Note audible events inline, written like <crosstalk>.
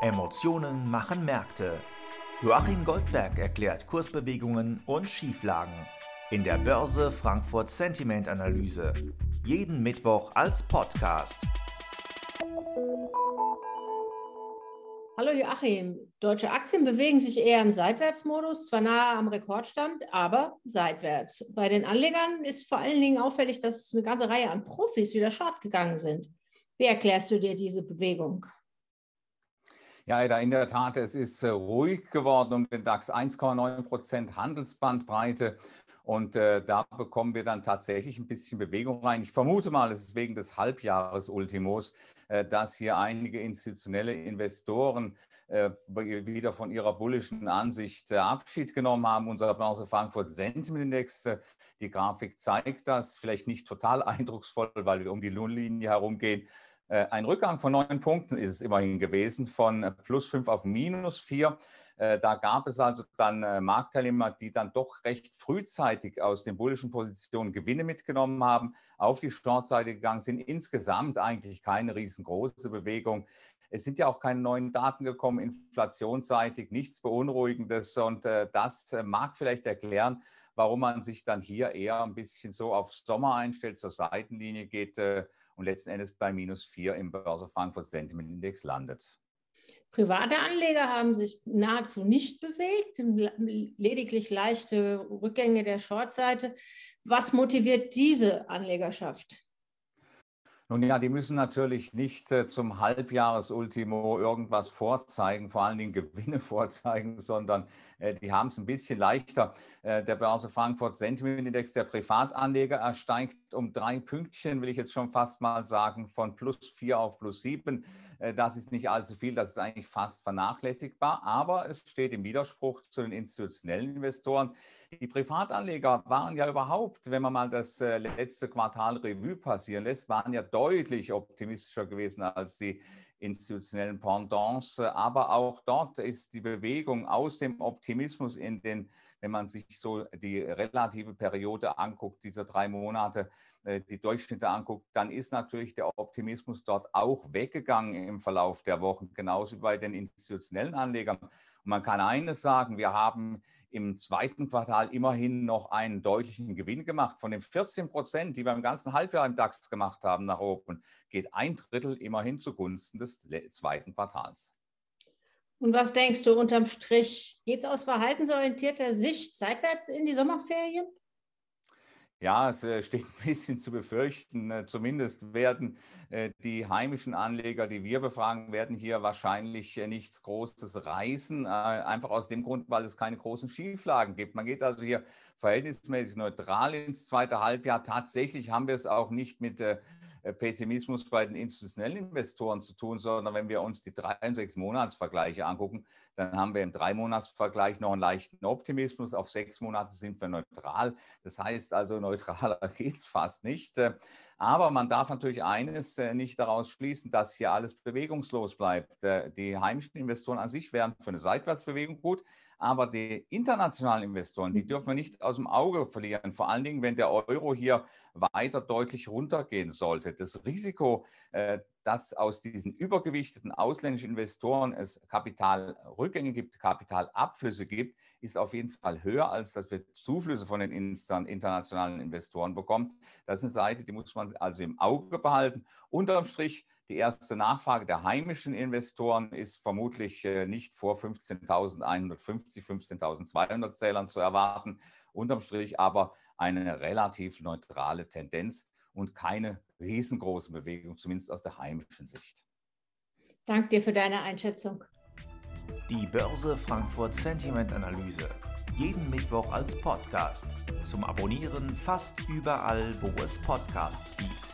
Emotionen machen Märkte. Joachim Goldberg erklärt Kursbewegungen und Schieflagen in der Börse Frankfurt Sentiment Analyse. Jeden Mittwoch als Podcast. Hallo Joachim, deutsche Aktien bewegen sich eher im Seitwärtsmodus, zwar nahe am Rekordstand, aber seitwärts. Bei den Anlegern ist vor allen Dingen auffällig, dass eine ganze Reihe an Profis wieder short gegangen sind. Wie erklärst du dir diese Bewegung? Ja, in der Tat, es ist äh, ruhig geworden um den DAX 1,9 Prozent Handelsbandbreite. Und äh, da bekommen wir dann tatsächlich ein bisschen Bewegung rein. Ich vermute mal, es ist wegen des Halbjahresultimos, äh, dass hier einige institutionelle Investoren wieder von ihrer bullischen Ansicht Abschied genommen haben. Unser Börse Frankfurt Sentiment Index, die Grafik zeigt das, vielleicht nicht total eindrucksvoll, weil wir um die Nulllinie herumgehen. Äh, ein Rückgang von neun Punkten ist es immerhin gewesen, von plus fünf auf minus vier. Äh, da gab es also dann äh, Marktteilnehmer, die dann doch recht frühzeitig aus den bullischen Positionen Gewinne mitgenommen haben, auf die Shortseite gegangen sind. Insgesamt eigentlich keine riesengroße Bewegung. Es sind ja auch keine neuen Daten gekommen, inflationsseitig, nichts Beunruhigendes. Und das mag vielleicht erklären, warum man sich dann hier eher ein bisschen so auf Sommer einstellt, zur Seitenlinie geht und letzten Endes bei minus 4 im Börse Frankfurt Sentiment Index landet. Private Anleger haben sich nahezu nicht bewegt, lediglich leichte Rückgänge der Shortseite. Was motiviert diese Anlegerschaft? Nun ja, die müssen natürlich nicht äh, zum Halbjahresultimo irgendwas vorzeigen, vor allen Dingen Gewinne <laughs> vorzeigen, sondern äh, die haben es ein bisschen leichter. Äh, der Börse Frankfurt Sentiment Index der Privatanleger ersteigt um drei Pünktchen, will ich jetzt schon fast mal sagen, von plus vier auf plus sieben. Äh, das ist nicht allzu viel, das ist eigentlich fast vernachlässigbar, aber es steht im Widerspruch zu den institutionellen Investoren. Die Privatanleger waren ja überhaupt, wenn man mal das äh, letzte Quartal Revue passieren lässt, waren ja deutlich optimistischer gewesen als die institutionellen Pendants. Aber auch dort ist die Bewegung aus dem Optimismus in den, wenn man sich so die relative Periode anguckt, dieser drei Monate, äh, die Durchschnitte anguckt, dann ist natürlich der Optimismus dort auch weggegangen im Verlauf der Wochen, genauso wie bei den institutionellen Anlegern. Und man kann eines sagen, wir haben im zweiten Quartal immerhin noch einen deutlichen Gewinn gemacht. Von den 14 Prozent, die wir im ganzen Halbjahr im DAX gemacht haben nach oben, geht ein Drittel immerhin zugunsten des zweiten Quartals. Und was denkst du unterm Strich? Geht es aus verhaltensorientierter Sicht seitwärts in die Sommerferien? Ja, es äh, steht ein bisschen zu befürchten. Äh, zumindest werden äh, die heimischen Anleger, die wir befragen, werden hier wahrscheinlich nichts Großes reißen. Einfach aus dem Grund, weil es keine großen Schieflagen gibt. Man geht also hier verhältnismäßig neutral ins zweite Halbjahr. Tatsächlich haben wir es auch nicht mit Pessimismus bei den institutionellen Investoren zu tun, sondern wenn wir uns die drei und sechs Monatsvergleiche angucken, dann haben wir im Drei-Monats-Vergleich noch einen leichten Optimismus. Auf sechs Monate sind wir neutral. Das heißt also, neutraler <laughs> geht es fast nicht. Äh, aber man darf natürlich eines äh, nicht daraus schließen, dass hier alles bewegungslos bleibt. Die heimischen Investoren an sich wären für eine Seitwärtsbewegung gut, aber die internationalen Investoren, die mhm. dürfen wir nicht aus dem Auge verlieren. Vor allen Dingen, wenn der Euro hier weiter deutlich runtergehen sollte. Das Risiko, äh, dass aus diesen übergewichteten ausländischen Investoren es Kapitalrückgänge gibt, Kapitalabflüsse gibt, ist auf jeden Fall höher, als dass wir Zuflüsse von den internationalen Investoren bekommen. Das ist eine Seite, die muss man also im Auge behalten. Unterm Strich die erste Nachfrage der heimischen Investoren ist vermutlich äh, nicht vor 15.150, 15.200 Zählern zu erwarten. Unterm Strich aber eine relativ neutrale Tendenz und keine riesengroße Bewegung, zumindest aus der heimischen Sicht. Danke dir für deine Einschätzung. Die Börse Frankfurt Sentiment Analyse. Jeden Mittwoch als Podcast. Zum Abonnieren fast überall, wo es Podcasts gibt.